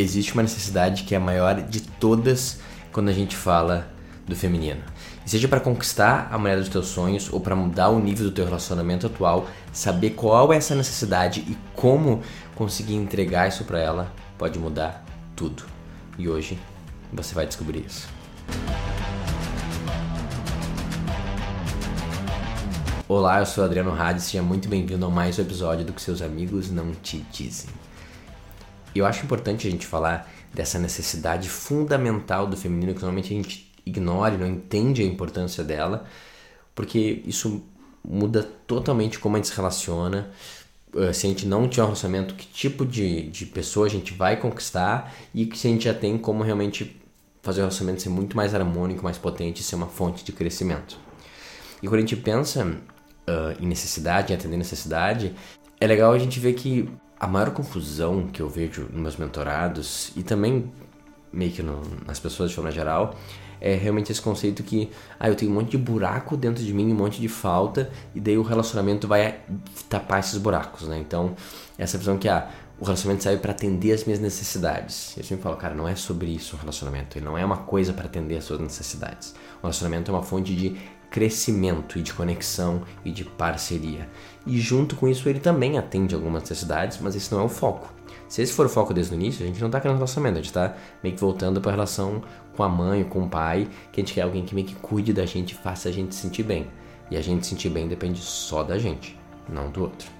existe uma necessidade que é a maior de todas quando a gente fala do feminino. E seja para conquistar a mulher dos teus sonhos ou para mudar o nível do teu relacionamento atual, saber qual é essa necessidade e como conseguir entregar isso para ela pode mudar tudo. E hoje você vai descobrir isso. Olá, eu sou Adriano Hades, seja muito bem-vindo a mais um episódio do que seus amigos não te dizem. Eu acho importante a gente falar dessa necessidade fundamental do feminino que normalmente a gente ignora e não entende a importância dela, porque isso muda totalmente como a gente se relaciona. Eh, se a gente não tiver um relacionamento, que tipo de, de pessoa a gente vai conquistar e que se a gente já tem como realmente fazer o relacionamento ser muito mais harmônico, mais potente e ser uma fonte de crescimento. E quando a gente pensa uh, em necessidade, em atender necessidade, é legal a gente ver que a maior confusão que eu vejo nos meus mentorados e também meio que no, nas pessoas de forma geral é realmente esse conceito que ah, eu tenho um monte de buraco dentro de mim, um monte de falta e daí o relacionamento vai tapar esses buracos, né? Então, essa visão que ah, o relacionamento serve para atender as minhas necessidades. Eu sempre falo, cara, não é sobre isso o relacionamento, ele não é uma coisa para atender as suas necessidades. O relacionamento é uma fonte de crescimento e de conexão e de parceria. E junto com isso ele também atende algumas necessidades, mas esse não é o foco. Se esse for o foco desde o início, a gente não está querendo relacionamento, a gente está meio que voltando para a relação com a mãe, com o pai, que a gente quer alguém que meio que cuide da gente faça a gente se sentir bem. E a gente se sentir bem depende só da gente, não do outro.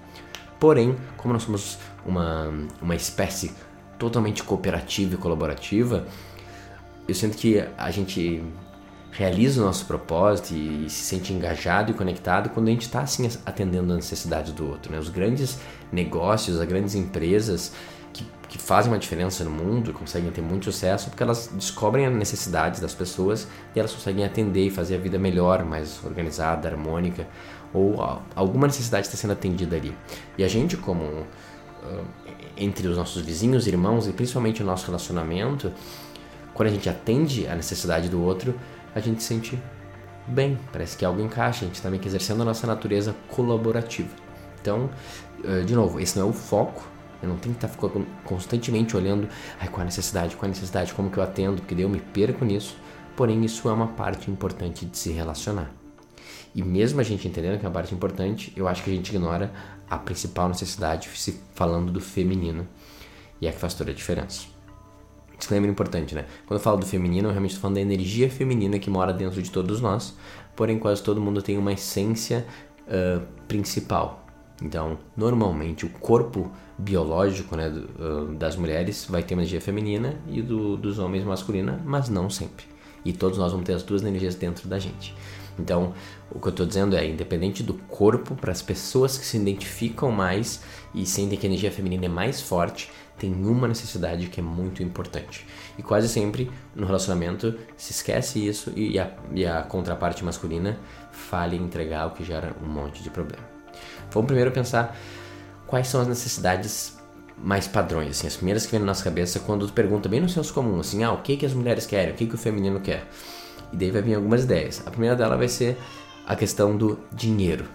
Porém, como nós somos uma, uma espécie totalmente cooperativa e colaborativa, eu sinto que a gente realiza o nosso propósito e, e se sente engajado e conectado quando a gente está assim atendendo a necessidade do outro. Né? Os grandes negócios, as grandes empresas que, que fazem uma diferença no mundo, conseguem ter muito sucesso porque elas descobrem as necessidades das pessoas e elas conseguem atender e fazer a vida melhor, mais organizada, harmônica, ou alguma necessidade está sendo atendida ali. E a gente, como uh, entre os nossos vizinhos, irmãos e principalmente o nosso relacionamento, quando a gente atende a necessidade do outro, a gente se sente bem, parece que algo encaixa, a gente está meio que exercendo a nossa natureza colaborativa. Então, eh, de novo, esse não é o foco, eu não tenho que estar tá constantemente olhando ai, qual a necessidade, qual a necessidade, como que eu atendo, porque daí eu me perco nisso, porém isso é uma parte importante de se relacionar. E mesmo a gente entendendo que é uma parte importante, eu acho que a gente ignora a principal necessidade, se falando do feminino, e é que faz toda a diferença. Disclaimer importante, né? Quando eu falo do feminino, eu realmente estou falando da energia feminina que mora dentro de todos nós, porém quase todo mundo tem uma essência uh, principal. Então, normalmente, o corpo biológico né, do, uh, das mulheres vai ter uma energia feminina e do, dos homens masculina, mas não sempre. E todos nós vamos ter as duas energias dentro da gente. Então, o que eu estou dizendo é, independente do corpo, para as pessoas que se identificam mais e sentem que a energia feminina é mais forte, tem uma necessidade que é muito importante. E quase sempre no relacionamento se esquece isso e a, e a contraparte masculina falha em entregar, o que gera um monte de problema. Vamos primeiro pensar quais são as necessidades mais padrões, assim, as primeiras que vêm na nossa cabeça quando tu pergunta bem no senso comum, assim, ah, o que que as mulheres querem, o que que o feminino quer? E daí vai vir algumas ideias. A primeira dela vai ser a questão do dinheiro,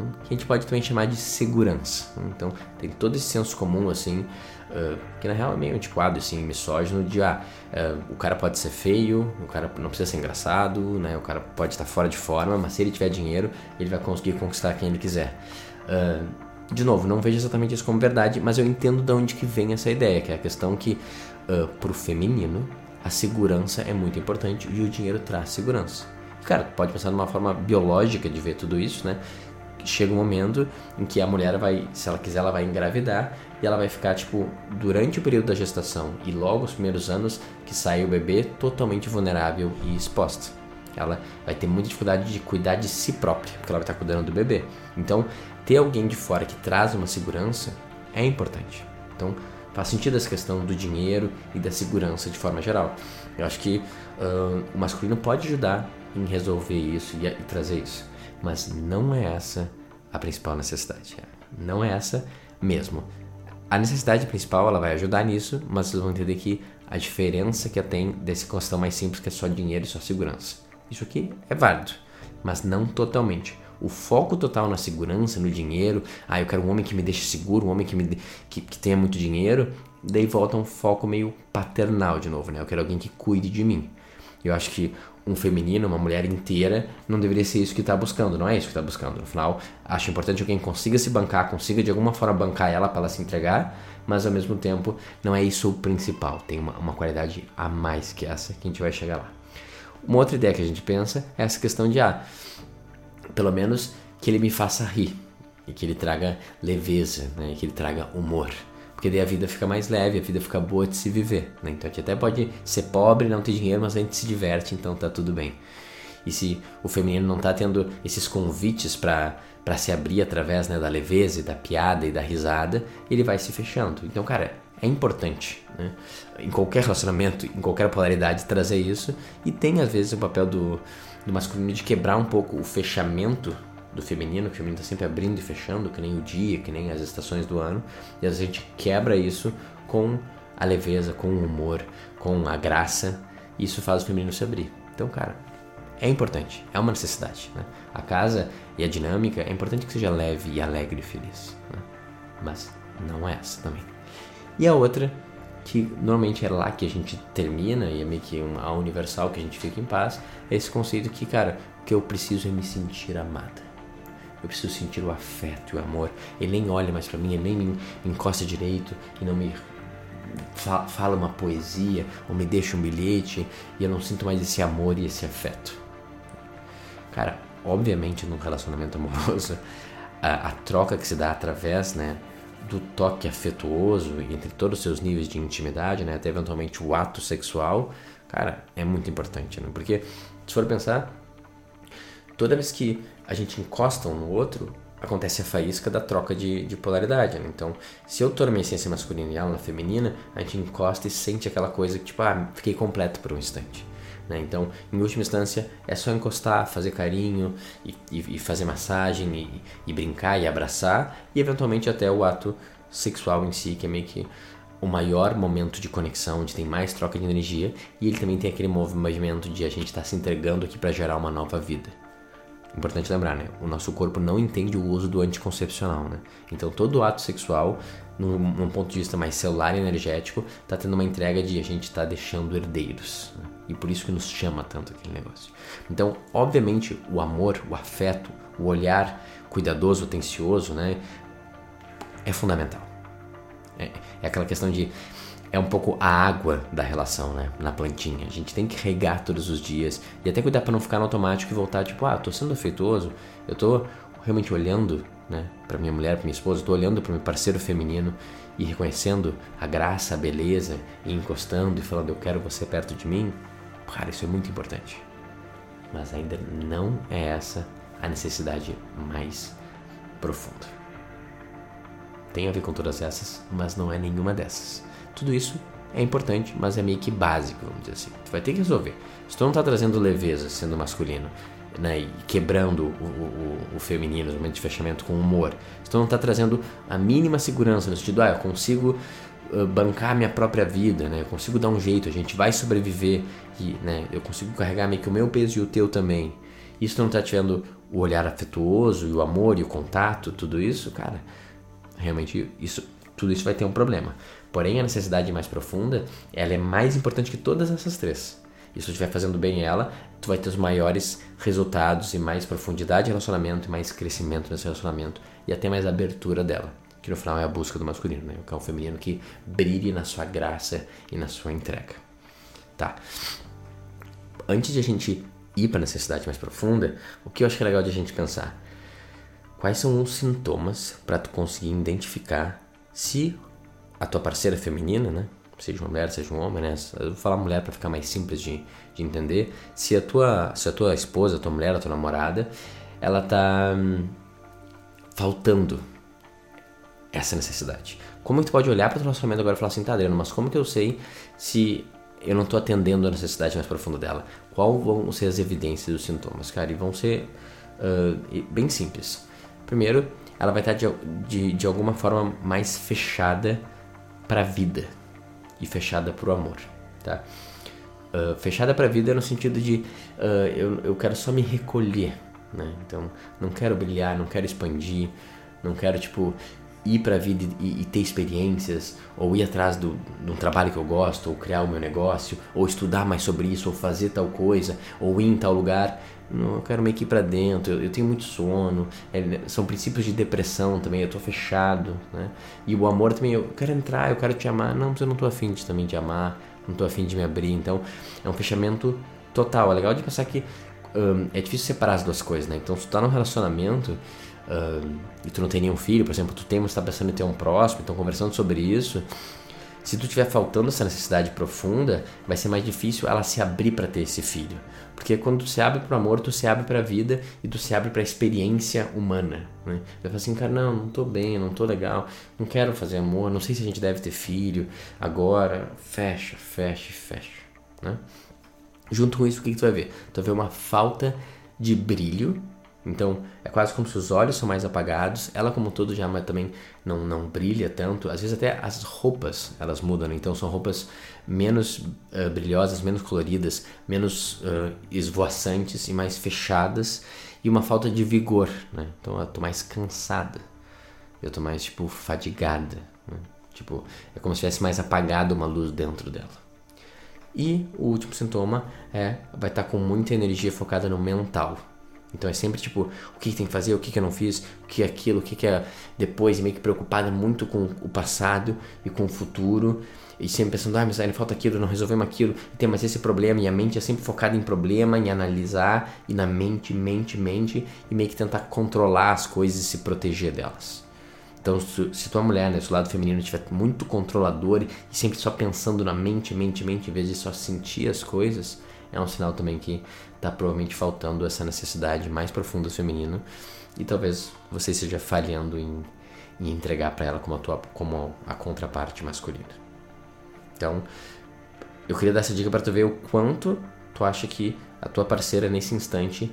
hum, que a gente pode também chamar de segurança. Então, tem todo esse senso comum, assim, uh, que na real é meio antiquado, assim, misógino, de ah, uh, o cara pode ser feio, o cara não precisa ser engraçado, né? O cara pode estar fora de forma, mas se ele tiver dinheiro, ele vai conseguir conquistar quem ele quiser. Uh, de novo, não vejo exatamente isso como verdade, mas eu entendo de onde que vem essa ideia, que é a questão que, uh, pro feminino, a segurança é muito importante e o dinheiro traz segurança. Cara, pode pensar numa forma biológica de ver tudo isso, né? Chega um momento em que a mulher vai, se ela quiser, ela vai engravidar e ela vai ficar, tipo, durante o período da gestação e logo os primeiros anos que sai o bebê, totalmente vulnerável e exposta. Ela vai ter muita dificuldade de cuidar de si própria, porque ela vai estar cuidando do bebê. Então, ter alguém de fora que traz uma segurança é importante. Então, faz sentido essa questão do dinheiro e da segurança de forma geral. Eu acho que uh, o masculino pode ajudar em resolver isso e, e, trazer isso, mas não é essa a principal necessidade. Não é essa mesmo. A necessidade principal ela vai ajudar nisso, mas vocês vão entender que a diferença que tem desse questão mais simples que é só dinheiro e só segurança. Isso aqui é válido, mas não totalmente o foco total na segurança, no dinheiro, ah, eu quero um homem que me deixe seguro, um homem que, me que, que tenha muito dinheiro, daí volta um foco meio paternal de novo, né? Eu quero alguém que cuide de mim. Eu acho que um feminino, uma mulher inteira, não deveria ser isso que está buscando, não é isso que está buscando. No final, acho importante alguém consiga se bancar, consiga de alguma forma bancar ela para ela se entregar, mas ao mesmo tempo não é isso o principal. Tem uma, uma qualidade a mais que essa que a gente vai chegar lá. Uma outra ideia que a gente pensa é essa questão de, ah, pelo menos que ele me faça rir e que ele traga leveza, né? que ele traga humor. Porque daí a vida fica mais leve, a vida fica boa de se viver. Né? Então a gente até pode ser pobre, não ter dinheiro, mas a gente se diverte, então tá tudo bem. E se o feminino não tá tendo esses convites para para se abrir através né, da leveza e da piada e da risada, ele vai se fechando. Então, cara, é importante, né? Em qualquer relacionamento, em qualquer polaridade, trazer isso. E tem, às vezes, o papel do, do masculino de quebrar um pouco o fechamento do feminino, que o feminino está sempre abrindo e fechando, que nem o dia, que nem as estações do ano, e às vezes a gente quebra isso com a leveza, com o humor, com a graça, e isso faz o feminino se abrir. Então, cara, é importante, é uma necessidade. Né? A casa e a dinâmica é importante que seja leve e alegre e feliz, né? mas não é essa também. E a outra, que normalmente é lá que a gente termina, e é meio que uma universal que a gente fica em paz, é esse conceito que, cara, que eu preciso é me sentir amada. Eu preciso sentir o afeto e o amor. Ele nem olha mais para mim, ele nem me encosta direito e não me fala uma poesia ou me deixa um bilhete e eu não sinto mais esse amor e esse afeto. Cara, obviamente num relacionamento amoroso, a, a troca que se dá através, né, do toque afetuoso entre todos os seus níveis de intimidade, né, até eventualmente o ato sexual, cara, é muito importante, né? Porque se for pensar, toda vez que a gente encosta um no outro, acontece a faísca da troca de, de polaridade. Né? Então, se eu tô na minha essência masculina e ela na feminina, a gente encosta e sente aquela coisa que, tipo, ah, fiquei completo por um instante. Né? Então, em última instância, é só encostar, fazer carinho e, e, e fazer massagem e, e, brincar e abraçar e eventualmente até o ato sexual em si, que é meio que o maior momento de conexão, onde tem mais troca de energia e ele também tem aquele movimento de a gente estar tá se entregando aqui para gerar uma nova vida. Importante lembrar, né? O nosso corpo não entende o uso do anticoncepcional, né? Então todo ato sexual, num, num ponto de vista mais celular e energético, está tendo uma entrega de a gente tá deixando herdeiros. Né? E por isso que nos chama tanto aquele negócio. Então, obviamente, o amor, o afeto, o olhar cuidadoso, atencioso, né? É fundamental. É, é aquela questão de é um pouco a água da relação, né? Na plantinha. A gente tem que regar todos os dias e até cuidar para não ficar no automático e voltar tipo, ah, tô sendo afetuoso, eu tô realmente olhando, né, para minha mulher, para minha esposa, tô olhando para meu parceiro feminino e reconhecendo a graça, a beleza e encostando e falando eu quero você perto de mim. Cara, isso é muito importante. Mas ainda não é essa a necessidade mais profunda. Tem a ver com todas essas, mas não é nenhuma dessas. Tudo isso é importante, mas é meio que básico, vamos dizer assim. Tu vai ter que resolver. Se tu não tá trazendo leveza sendo masculino, né, e quebrando o, o, o feminino, o momento de fechamento com humor, se tu não tá trazendo a mínima segurança no sentido, ah, eu consigo uh, bancar minha própria vida, né, eu consigo dar um jeito, a gente vai sobreviver e, né, eu consigo carregar meio que o meu peso e o teu também. E se tu não tá tirando o olhar afetuoso e o amor e o contato, tudo isso, cara, realmente isso, tudo isso vai ter um problema. Porém, a necessidade mais profunda, ela é mais importante que todas essas três. E se tu estiver fazendo bem ela, tu vai ter os maiores resultados e mais profundidade de relacionamento, e mais crescimento nesse relacionamento e até mais abertura dela, que no final é a busca do masculino, né? Que é um feminino que brilhe na sua graça e na sua entrega. Tá. Antes de a gente ir para a necessidade mais profunda, o que eu acho que é legal de a gente pensar? Quais são os sintomas para tu conseguir identificar se a tua parceira feminina, né? Seja uma mulher, seja um homem, né? Eu vou falar mulher para ficar mais simples de, de entender. Se a tua, se a tua esposa, a tua mulher, a tua namorada, ela tá hum, faltando essa necessidade. Como é que tu pode olhar para o relacionamento agora e falar assim, tá, Adriano, mas como que eu sei se eu não estou atendendo a necessidade mais profunda dela? Qual vão ser as evidências dos sintomas, cara? E vão ser uh, bem simples. Primeiro, ela vai estar de, de, de alguma forma mais fechada para a vida e fechada para o amor, tá? Uh, fechada para a vida no sentido de uh, eu, eu quero só me recolher, né? Então não quero brilhar, não quero expandir, não quero tipo ir para a vida e, e, ter experiências, ou ir atrás do, de um trabalho que eu gosto, ou criar o meu negócio, ou estudar mais sobre isso, ou fazer tal coisa, ou ir em tal lugar. Não, eu quero meio que ir para dentro, eu, eu, tenho muito sono, é, são princípios de depressão também, eu tô fechado, né? E o amor também, eu quero entrar, eu quero te amar, não, mas eu não tô afim de, também de amar, não tô afim de me abrir, então é um fechamento total. É legal de pensar que um, é difícil separar as duas coisas, né? Então, se tu tá num relacionamento um, e tu não tem nenhum filho, por exemplo, tu tem, você tá pensando em ter um próximo, então conversando sobre isso, se tu tiver faltando essa necessidade profunda, vai ser mais difícil ela se abrir para ter esse filho. Porque quando tu se abre para o amor, tu se abre para a vida e tu se abre para a experiência humana. Né? Vai falar assim, cara, não, não tô bem, não tô legal, não quero fazer amor, não sei se a gente deve ter filho agora. Fecha, fecha, fecha. Né? Junto com isso, o que, que tu vai ver? Tu vai ver uma falta de brilho então é quase como se os olhos são mais apagados. Ela como todo já também não, não brilha tanto. Às vezes até as roupas elas mudam. Né? Então são roupas menos uh, brilhosas, menos coloridas, menos uh, esvoaçantes e mais fechadas. E uma falta de vigor. Né? Então eu tô mais cansada. Eu tô mais tipo fadigada. Né? Tipo é como se tivesse mais apagado uma luz dentro dela. E o último sintoma é vai estar tá com muita energia focada no mental. Então é sempre tipo, o que, tem que fazer, o que, que eu não fiz, o que é aquilo, o que, que é depois, meio que preocupada muito com o passado e com o futuro. E sempre pensando, ah, mas ainda falta aquilo, não resolvemos aquilo, tem mais esse problema, e a mente é sempre focada em problema, em analisar, e na mente, mente, mente, e meio que tentar controlar as coisas e se proteger delas. Então, se, se tua mulher, né, se o lado feminino estiver muito controlador e sempre só pensando na mente, mente, mente, em vez de só sentir as coisas, é um sinal também que está provavelmente faltando essa necessidade mais profunda do feminino e talvez você esteja falhando em, em entregar para ela como a, tua, como a contraparte masculina. Então, eu queria dar essa dica para tu ver o quanto tu acha que a tua parceira nesse instante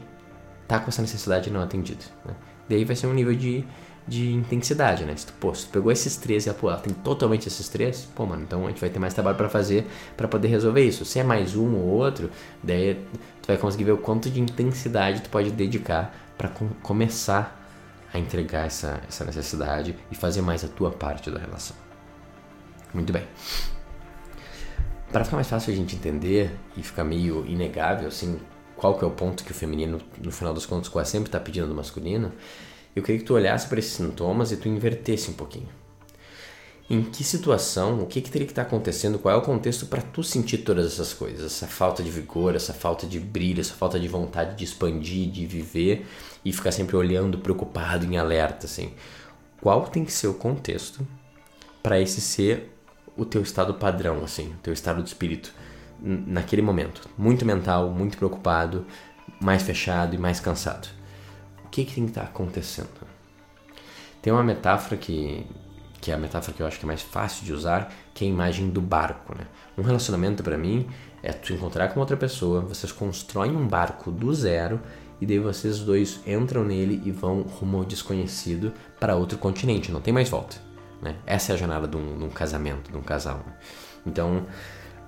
tá com essa necessidade não atendida. Né? Daí vai ser um nível de de intensidade, né? Se tu, pô, se tu pegou esses três e ela tem totalmente esses três, pô, mano, então a gente vai ter mais trabalho para fazer para poder resolver isso. Se é mais um ou outro, daí tu vai conseguir ver o quanto de intensidade tu pode dedicar para com começar a entregar essa, essa necessidade e fazer mais a tua parte da relação. Muito bem. Para ficar mais fácil a gente entender e ficar meio inegável, assim, qual que é o ponto que o feminino, no final das contas, quase sempre está pedindo do masculino, eu queria que tu olhasse para esses sintomas e tu invertesse um pouquinho. Em que situação, o que, que teria que estar tá acontecendo, qual é o contexto para tu sentir todas essas coisas? Essa falta de vigor, essa falta de brilho, essa falta de vontade de expandir, de viver e ficar sempre olhando, preocupado, em alerta, assim. Qual tem que ser o contexto para esse ser o teu estado padrão, assim, o teu estado de espírito naquele momento? Muito mental, muito preocupado, mais fechado e mais cansado que, que tem que estar tá acontecendo? Tem uma metáfora que, que é a metáfora que eu acho que é mais fácil de usar, que é a imagem do barco. Né? Um relacionamento para mim é tu encontrar com outra pessoa, vocês constroem um barco do zero e daí vocês dois entram nele e vão rumo ao desconhecido para outro continente, não tem mais volta. Né? Essa é a jornada de um, de um casamento, de um casal. Né? Então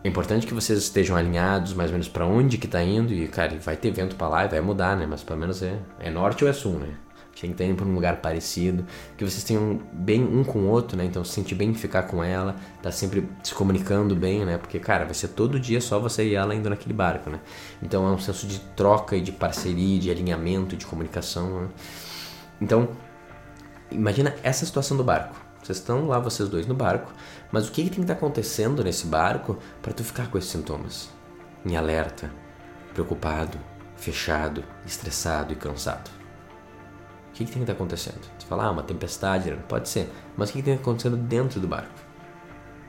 é importante que vocês estejam alinhados mais ou menos para onde que tá indo e, cara, vai ter vento para lá e vai mudar, né? Mas pelo menos é, é norte ou é sul, né? Tem que estar indo para um lugar parecido, que vocês tenham bem um com o outro, né? Então se sentir bem ficar com ela, tá sempre se comunicando bem, né? Porque, cara, vai ser todo dia só você e ela indo naquele barco, né? Então é um senso de troca e de parceria, de alinhamento, de comunicação, né? Então, imagina essa situação do barco. Vocês estão lá, vocês dois no barco, mas o que, que tem que estar tá acontecendo nesse barco para tu ficar com esses sintomas? Em alerta, preocupado, fechado, estressado e cansado. O que, que tem que estar tá acontecendo? Você fala, ah, uma tempestade, pode ser, mas o que, que tem acontecendo dentro do barco?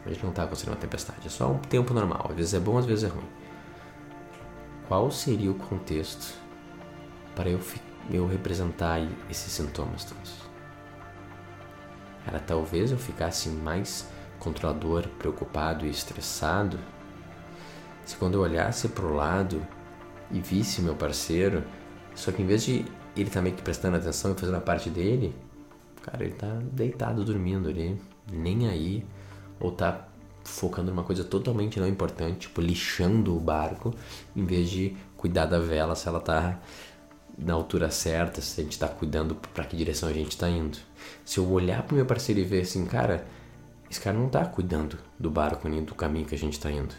A gente não está acontecendo uma tempestade, é só um tempo normal, às vezes é bom, às vezes é ruim. Qual seria o contexto para eu, eu representar esses sintomas todos? Era talvez eu ficasse mais controlador, preocupado e estressado, se quando eu olhasse para o lado e visse meu parceiro, só que em vez de ele tá meio que prestando atenção e fazendo a parte dele, cara, ele tá deitado dormindo ali, nem aí, ou tá focando numa coisa totalmente não importante, tipo lixando o barco, em vez de cuidar da vela se ela tá na altura certa, se a gente está cuidando para que direção a gente está indo. Se eu olhar para o meu parceiro e ver assim, cara, esse cara não está cuidando do barco nem do caminho que a gente está indo.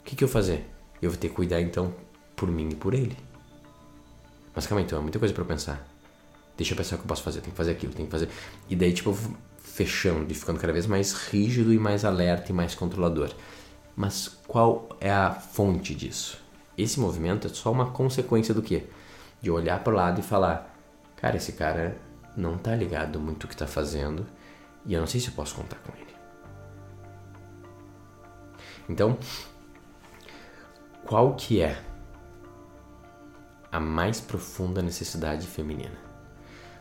O que, que eu fazer? Eu vou ter que cuidar então por mim e por ele. Mas calma então, é muita coisa para pensar. Deixa eu pensar o que eu posso fazer, tem que fazer aquilo, tem que fazer. E daí, tipo, fechando e ficando cada vez mais rígido e mais alerta e mais controlador. Mas qual é a fonte disso? Esse movimento é só uma consequência do quê? De olhar para o lado e falar: cara, esse cara não tá ligado muito o que tá fazendo e eu não sei se eu posso contar com ele. Então, qual que é a mais profunda necessidade feminina?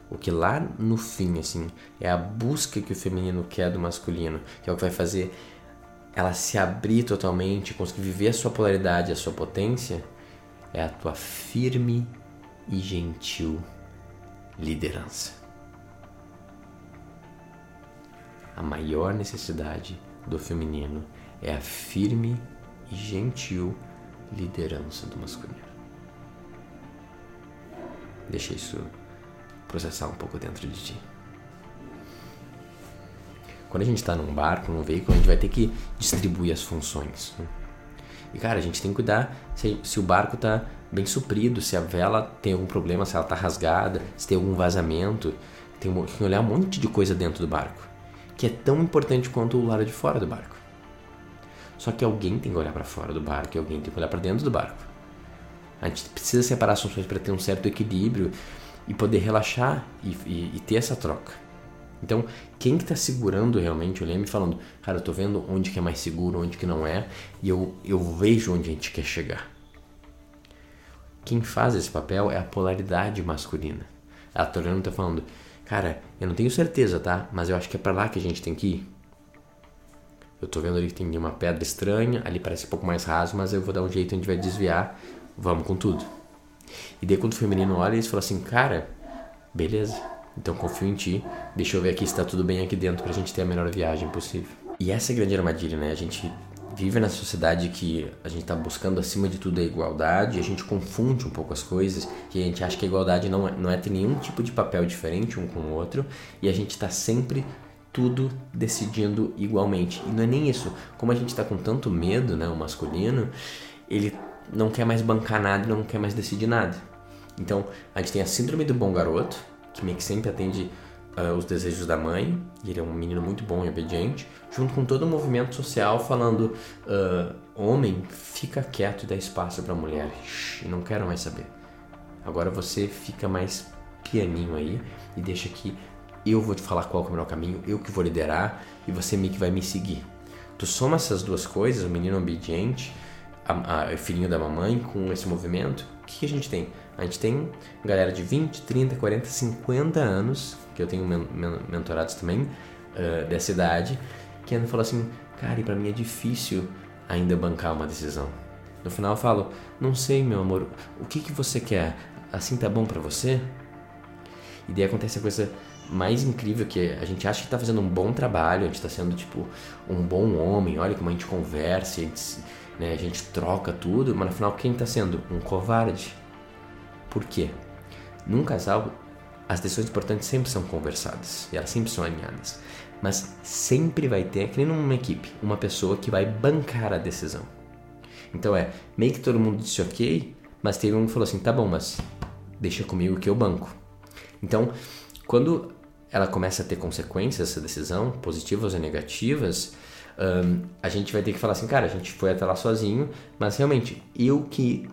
O que lá no fim, assim, é a busca que o feminino quer do masculino, que é o que vai fazer ela se abrir totalmente, conseguir viver a sua polaridade, a sua potência, é a tua firme e gentil liderança. A maior necessidade do feminino é a firme e gentil liderança do masculino. Deixa isso processar um pouco dentro de ti. Quando a gente está num barco, num veículo, a gente vai ter que distribuir as funções. Né? E cara, a gente tem que cuidar se, se o barco está bem suprido, se a vela tem algum problema, se ela está rasgada, se tem algum vazamento. Tem que olhar um monte de coisa dentro do barco, que é tão importante quanto o lado de fora do barco. Só que alguém tem que olhar para fora do barco e alguém tem que olhar para dentro do barco. A gente precisa separar as funções para ter um certo equilíbrio e poder relaxar e, e, e ter essa troca. Então, quem que está segurando realmente o leme falando, cara, eu tô vendo onde que é mais seguro, onde que não é, e eu, eu vejo onde a gente quer chegar. Quem faz esse papel é a polaridade masculina. A Toriano está falando, cara, eu não tenho certeza, tá? Mas eu acho que é para lá que a gente tem que ir. Eu tô vendo ali que tem uma pedra estranha, ali parece um pouco mais raso, mas eu vou dar um jeito, a gente vai desviar, vamos com tudo. E daí quando o feminino olha, eles falam assim, cara, beleza, então confio em ti, deixa eu ver aqui se tá tudo bem aqui dentro pra gente ter a melhor viagem possível. E essa é a grande armadilha, né? A gente vive na sociedade que a gente está buscando acima de tudo a igualdade, a gente confunde um pouco as coisas e a gente acha que a igualdade não é, não é ter nenhum tipo de papel diferente um com o outro e a gente está sempre tudo decidindo igualmente. E não é nem isso. Como a gente está com tanto medo, né, o masculino, ele não quer mais bancar nada, não quer mais decidir nada. Então, a gente tem a síndrome do bom garoto, que meio que sempre atende uh, os desejos da mãe, e ele é um menino muito bom e obediente, junto com todo o movimento social falando: uh, homem, fica quieto e dá espaço para mulher, Shhh, não quero mais saber. Agora você fica mais pianinho aí e deixa que eu vou te falar qual é o melhor caminho, eu que vou liderar e você meio que vai me seguir. Tu soma essas duas coisas, o menino obediente, o filhinho da mamãe, com esse movimento, o que, que a gente tem? A gente tem galera de 20, 30, 40, 50 anos, que eu tenho men men mentorados também, uh, dessa idade, que ainda falam assim, cara, e pra mim é difícil ainda bancar uma decisão. No final eu falo, não sei, meu amor, o que, que você quer? Assim tá bom para você? E daí acontece a coisa mais incrível que a gente acha que tá fazendo um bom trabalho, a gente tá sendo tipo um bom homem, olha como a gente conversa, a gente, né, a gente troca tudo, mas no final quem tá sendo? Um covarde. Por quê? Num casal, as decisões importantes sempre são conversadas e elas sempre são alinhadas. Mas sempre vai ter, que nem numa equipe, uma pessoa que vai bancar a decisão. Então é, meio que todo mundo disse ok, mas teve um que falou assim: tá bom, mas deixa comigo que eu banco. Então, quando ela começa a ter consequências essa decisão, positivas ou negativas, um, a gente vai ter que falar assim, cara, a gente foi até lá sozinho, mas realmente eu que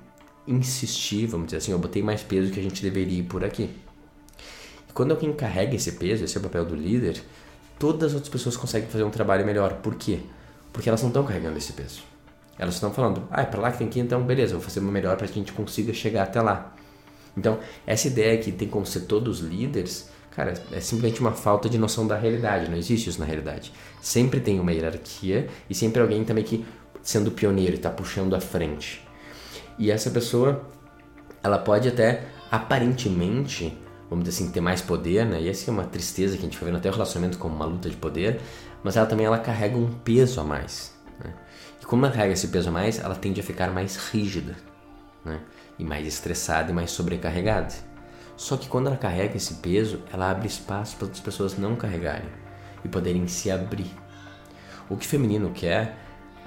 insistir, vamos dizer assim, eu botei mais peso que a gente deveria ir por aqui. E quando alguém carrega esse peso, esse é o papel do líder, todas as outras pessoas conseguem fazer um trabalho melhor. Por quê? Porque elas não estão carregando esse peso. Elas estão falando, ah, é pra lá que tem que ir, então beleza, vou fazer uma melhor para que a gente consiga chegar até lá. Então, essa ideia que tem como ser todos líderes, cara, é simplesmente uma falta de noção da realidade, não existe isso na realidade. Sempre tem uma hierarquia e sempre alguém também que sendo pioneiro e está puxando à frente. E essa pessoa, ela pode até aparentemente, vamos dizer assim, ter mais poder, né? E essa é uma tristeza que a gente vai vendo até o relacionamento como uma luta de poder, mas ela também ela carrega um peso a mais. Né? E como ela carrega esse peso a mais, ela tende a ficar mais rígida. né? E mais estressada e mais sobrecarregada. Só que quando ela carrega esse peso, ela abre espaço para outras pessoas não carregarem e poderem se abrir. O que o feminino quer,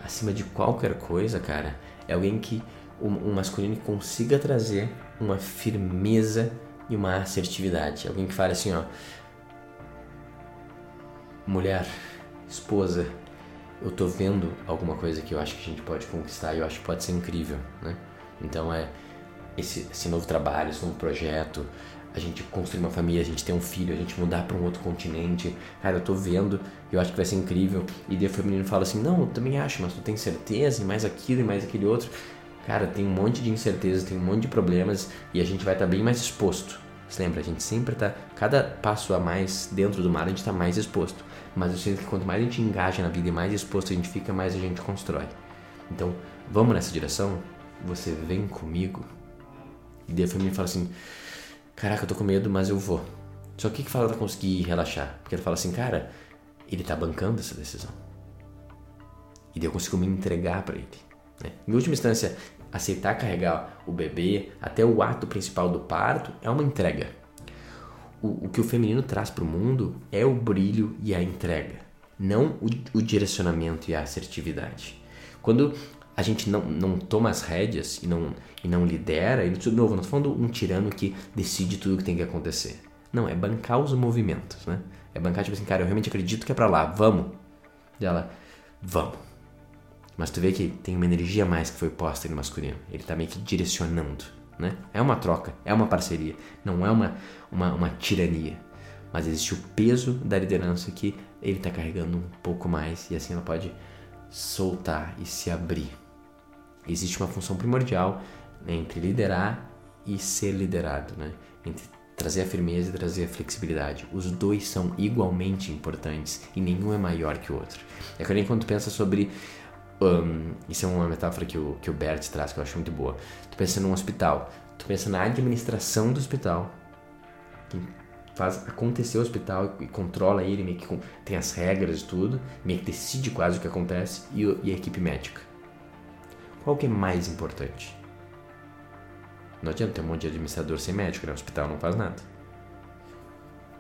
acima de qualquer coisa, cara, é alguém que um, masculino que consiga trazer uma firmeza e uma assertividade. Alguém que fale assim, ó, mulher, esposa, eu tô vendo alguma coisa que eu acho que a gente pode conquistar e eu acho que pode ser incrível, né? Então é esse, esse novo trabalho, esse novo projeto, a gente construir uma família, a gente ter um filho, a gente mudar para um outro continente. Cara, eu tô vendo, eu acho que vai ser incrível. E daí o feminino fala assim: "Não, eu também acho, mas tu tem certeza e mais aquilo e mais aquele outro". Cara, tem um monte de incertezas, tem um monte de problemas e a gente vai estar tá bem mais exposto. Você lembra? A gente sempre tá. Cada passo a mais dentro do mar, a gente está mais exposto. Mas eu sinto que quanto mais a gente engaja na vida e mais exposto a gente fica, mais a gente constrói. Então, vamos nessa direção? Você vem comigo? E daí a família fala assim: Caraca, eu tô com medo, mas eu vou. Só que o que fala pra conseguir relaxar? Porque ele fala assim: Cara, ele tá bancando essa decisão. E daí eu consigo me entregar para ele. Né? Em última instância, aceitar carregar o bebê até o ato principal do parto é uma entrega. O, o que o feminino traz para o mundo é o brilho e a entrega, não o, o direcionamento e a assertividade. Quando a gente não, não toma as rédeas e não, e não lidera, e de novo, não estou falando um tirano que decide tudo o que tem que acontecer. Não, é bancar os movimentos, né? É bancar, tipo assim, cara, eu realmente acredito que é pra lá, vamos. E ela, vamos. Mas tu vê que tem uma energia mais que foi posta no masculino. Ele tá meio que direcionando, né? É uma troca, é uma parceria, não é uma, uma, uma tirania. Mas existe o peso da liderança que ele tá carregando um pouco mais e assim ela pode soltar e se abrir. Existe uma função primordial entre liderar e ser liderado, né? Entre trazer a firmeza e trazer a flexibilidade. Os dois são igualmente importantes e nenhum é maior que o outro. É que nem quando pensa sobre um, isso é uma metáfora que o, que o Bert traz que eu acho muito boa. Tu pensa num hospital, tu pensa na administração do hospital, que faz acontecer o hospital e controla ele, meio que tem as regras e tudo, meio que decide quase o que acontece, e, e a equipe médica. Qual que é mais importante? Não adianta ter um monte de administrador sem médico, né? O hospital não faz nada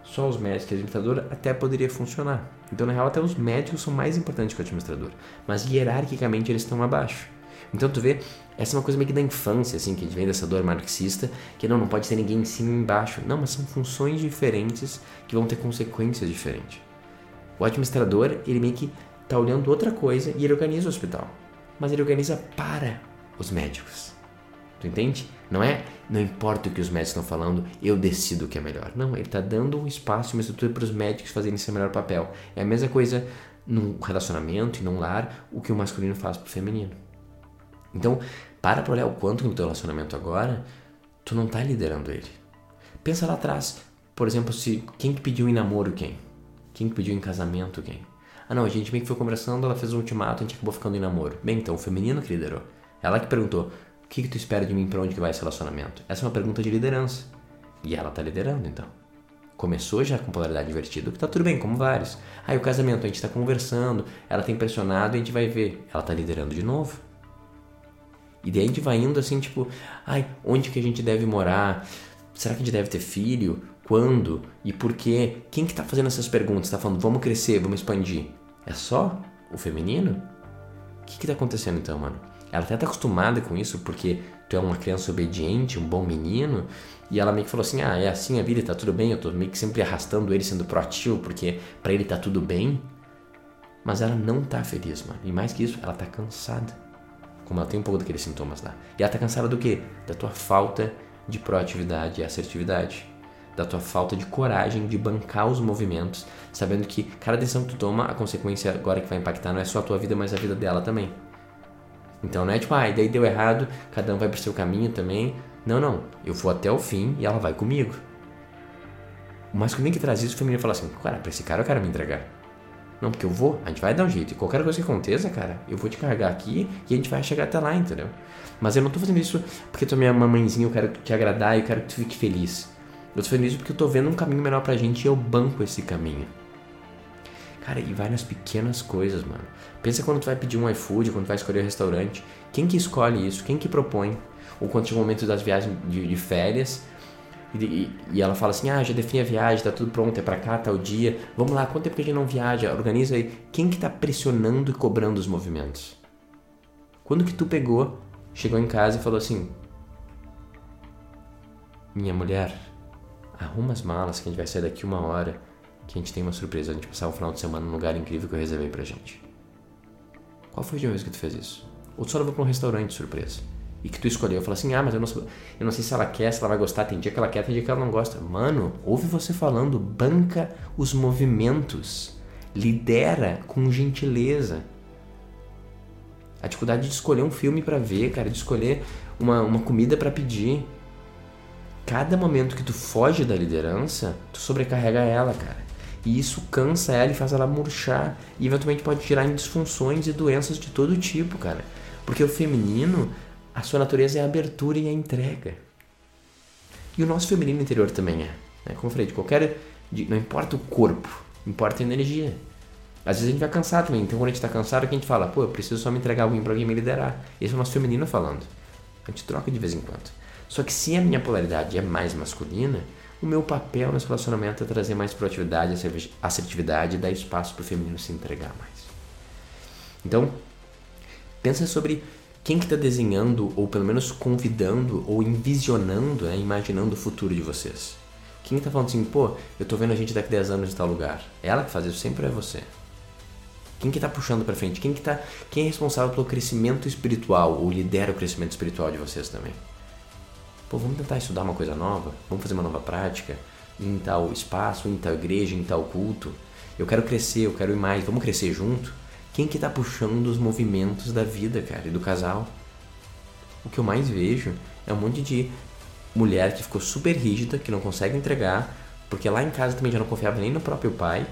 só os médicos e o administrador até poderia funcionar. Então, na real, até os médicos são mais importantes que o administrador, mas hierarquicamente eles estão abaixo. Então, tu vê, essa é uma coisa meio que da infância, assim, que vem dessa dor marxista, que não, não pode ter ninguém em cima e embaixo. Não, mas são funções diferentes que vão ter consequências diferentes. O administrador, ele meio que tá olhando outra coisa e ele organiza o hospital. Mas ele organiza para os médicos. Tu entende? Não é, não importa o que os médicos estão falando, eu decido o que é melhor. Não, ele está dando um espaço, uma estrutura para os médicos fazerem seu melhor papel. É a mesma coisa num relacionamento e num lar, o que o masculino faz para o feminino. Então, para para olhar o quanto no teu relacionamento agora, tu não está liderando ele. Pensa lá atrás, por exemplo, se quem que pediu em namoro quem? Quem que pediu em casamento quem? Ah não, a gente meio que foi conversando, ela fez um ultimato, a gente acabou ficando em namoro. Bem, então o feminino que liderou. Ela que perguntou, que, que tu espera de mim para onde que vai esse relacionamento? Essa é uma pergunta de liderança. E ela tá liderando, então. Começou já com polaridade invertida, que tá tudo bem, como vários. Aí o casamento, a gente tá conversando, ela tem pressionado e a gente vai ver. Ela tá liderando de novo. E daí a gente vai indo assim, tipo, ai, onde que a gente deve morar? Será que a gente deve ter filho? Quando? E por quê? Quem que tá fazendo essas perguntas? Tá falando, vamos crescer, vamos expandir. É só o feminino? O que que tá acontecendo então, mano? Ela até tá acostumada com isso porque tu é uma criança obediente, um bom menino, e ela meio que falou assim: "Ah, é assim a vida, tá tudo bem". Eu tô meio que sempre arrastando ele sendo proativo porque para ele tá tudo bem. Mas ela não tá feliz, mano. E mais que isso, ela tá cansada. Como ela tem um pouco daqueles sintomas lá. E ela tá cansada do quê? Da tua falta de proatividade e assertividade. Da tua falta de coragem de bancar os movimentos, sabendo que cada decisão que tu toma, a consequência agora que vai impactar não é só a tua vida, mas a vida dela também. Então não é tipo, ah, daí deu errado, cada um vai pro seu caminho também. Não, não. Eu vou até o fim e ela vai comigo. O masculino que traz isso, o feminino fala assim, cara, pra esse cara eu quero me entregar. Não, porque eu vou, a gente vai dar um jeito. E qualquer coisa que aconteça, cara, eu vou te carregar aqui e a gente vai chegar até lá, entendeu? Mas eu não tô fazendo isso porque tu é minha mamãezinha, eu quero te agradar eu quero que tu fique feliz. Eu tô fazendo isso porque eu tô vendo um caminho melhor pra gente e eu banco esse caminho. Cara, e vai nas pequenas coisas, mano. Pensa quando tu vai pedir um iFood, quando tu vai escolher um restaurante. Quem que escolhe isso? Quem que propõe? Ou quando chega o momento das viagens de, de férias e, e, e, ela fala assim: ah, já defini a viagem, tá tudo pronto, é pra cá, tal dia. Vamos lá, quanto tempo que a gente não viaja? Organiza aí. Quem que tá pressionando e cobrando os movimentos? Quando que tu pegou, chegou em casa e falou assim: Minha mulher, arruma as malas que a gente vai sair daqui uma hora, que a gente tem uma surpresa. A gente passar um final de semana num lugar incrível que eu reservei pra gente. Qual foi a última vez que tu fez isso? Ou tu só levou pra um restaurante surpresa? e que tu escolheu. Fala assim, ah, mas eu não, eu não sei se ela quer, se ela vai gostar. Tem dia que ela quer, tem dia que ela não gosta. Mano, ouve você falando, banca os movimentos, lidera com gentileza. A dificuldade de escolher um filme para ver, cara, de escolher uma, uma comida para pedir. Cada momento que tu foge da liderança, tu sobrecarrega ela, cara. E isso cansa ela e faz ela murchar. E eventualmente pode tirar em disfunções e doenças de todo tipo, cara. Porque o feminino a sua natureza é a abertura e a entrega. E o nosso feminino interior também é. Né? Como eu falei, de qualquer. De, não importa o corpo, importa a energia. Às vezes a gente vai cansar também. Então quando a gente está cansado, que a gente fala, pô, eu preciso só me entregar alguém para alguém me liderar. Esse é o nosso feminino falando. A gente troca de vez em quando. Só que se a minha polaridade é mais masculina, o meu papel nesse relacionamento é trazer mais proatividade, assertividade e dar espaço para o feminino se entregar mais. Então, pensa sobre quem que está desenhando, ou pelo menos convidando, ou envisionando, né, imaginando o futuro de vocês? Quem está falando assim, pô, eu estou vendo a gente daqui a 10 anos em tal lugar? Ela que faz isso sempre é você. Quem que está puxando para frente? Quem que tá, quem é responsável pelo crescimento espiritual ou lidera o crescimento espiritual de vocês também? Pô, vamos tentar estudar uma coisa nova? Vamos fazer uma nova prática em tal espaço, em tal igreja, em tal culto? Eu quero crescer, eu quero ir mais. Vamos crescer junto? Quem que tá puxando os movimentos da vida, cara, e do casal? O que eu mais vejo é um monte de mulher que ficou super rígida, que não consegue entregar, porque lá em casa também já não confiava nem no próprio pai.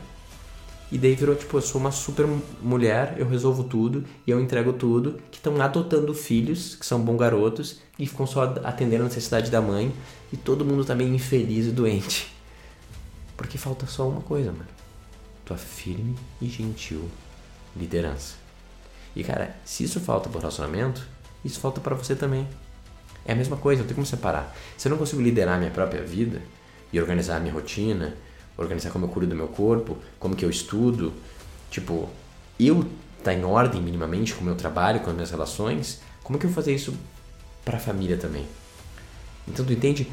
E daí virou tipo, eu sou uma super mulher, eu resolvo tudo e eu entrego tudo, que estão adotando filhos, que são bons garotos, e ficam só atendendo a necessidade da mãe, e todo mundo tá meio infeliz e doente. Porque falta só uma coisa, mano. Tua firme e gentil liderança. E cara, se isso falta para o relacionamento, isso falta para você também. É a mesma coisa, não tem como separar. Se eu não consigo liderar minha própria vida e organizar a minha rotina, organizar como eu cuido do meu corpo, como que eu estudo, tipo, eu tá em ordem minimamente com o meu trabalho, com as minhas relações, como que eu vou fazer isso para a família também? Então tu entende?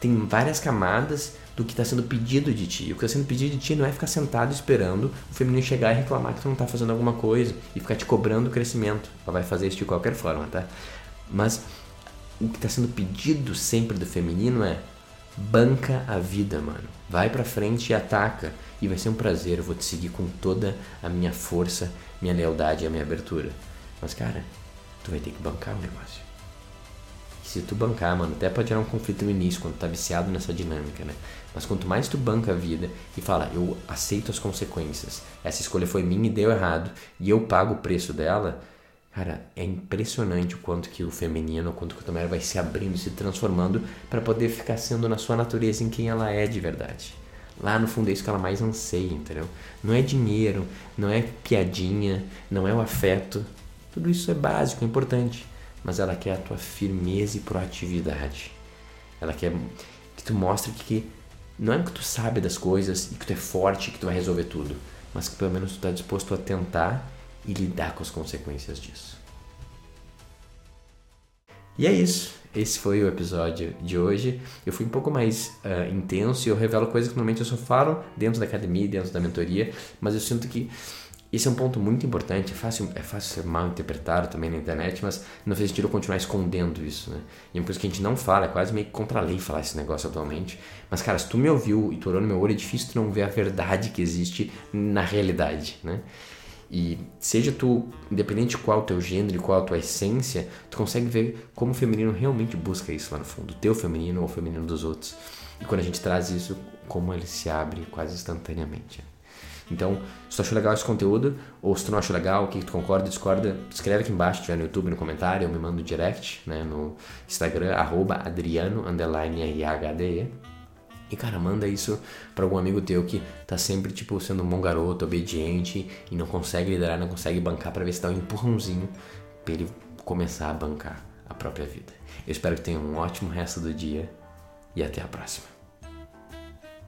Tem várias camadas do que está sendo pedido de ti. O que está sendo pedido de ti não é ficar sentado esperando o feminino chegar e reclamar que tu não está fazendo alguma coisa e ficar te cobrando o crescimento. Ela vai fazer isso de qualquer forma, tá? Mas o que está sendo pedido sempre do feminino é banca a vida, mano. Vai pra frente e ataca. E vai ser um prazer, eu vou te seguir com toda a minha força, minha lealdade e a minha abertura. Mas, cara, tu vai ter que bancar o negócio se tu bancar, mano, até pode gerar um conflito no início, quando tu tá viciado nessa dinâmica, né? Mas quanto mais tu banca a vida e fala, eu aceito as consequências, essa escolha foi minha e deu errado, e eu pago o preço dela, cara, é impressionante o quanto que o feminino, o quanto que a mulher vai se abrindo, se transformando para poder ficar sendo na sua natureza em quem ela é de verdade. Lá no fundo é isso que ela mais anseia, entendeu? Não é dinheiro, não é piadinha, não é o afeto. Tudo isso é básico, é importante mas ela quer a tua firmeza e proatividade. Ela quer que tu mostre que não é que tu sabe das coisas e que tu é forte, que tu vai resolver tudo, mas que pelo menos tu está disposto a tentar e lidar com as consequências disso. E é isso. Esse foi o episódio de hoje. Eu fui um pouco mais uh, intenso e eu revelo coisas que normalmente eu só falo dentro da academia, dentro da mentoria, mas eu sinto que esse é um ponto muito importante, é fácil, é fácil ser mal interpretado também na internet, mas não faz sentido eu continuar escondendo isso, né? E é por isso que a gente não fala, é quase meio contra a lei falar esse negócio atualmente. Mas, cara, se tu me ouviu e tu olhou no meu olho, é difícil tu não ver a verdade que existe na realidade, né? E seja tu, independente de qual o teu gênero e qual a tua essência, tu consegue ver como o feminino realmente busca isso lá no fundo, o teu feminino ou o feminino dos outros. E quando a gente traz isso, como ele se abre quase instantaneamente. Então, se tu achou legal esse conteúdo, ou se tu não achou legal, o que tu concorda, discorda, escreve aqui embaixo, tiver no YouTube, no comentário, ou me manda no direct, né, no Instagram, arroba adriano, underline RHDE. E cara, manda isso para algum amigo teu que tá sempre tipo sendo um bom garoto, obediente e não consegue liderar, não consegue bancar para ver se dá um empurrãozinho para ele começar a bancar a própria vida. Eu espero que tenha um ótimo resto do dia e até a próxima.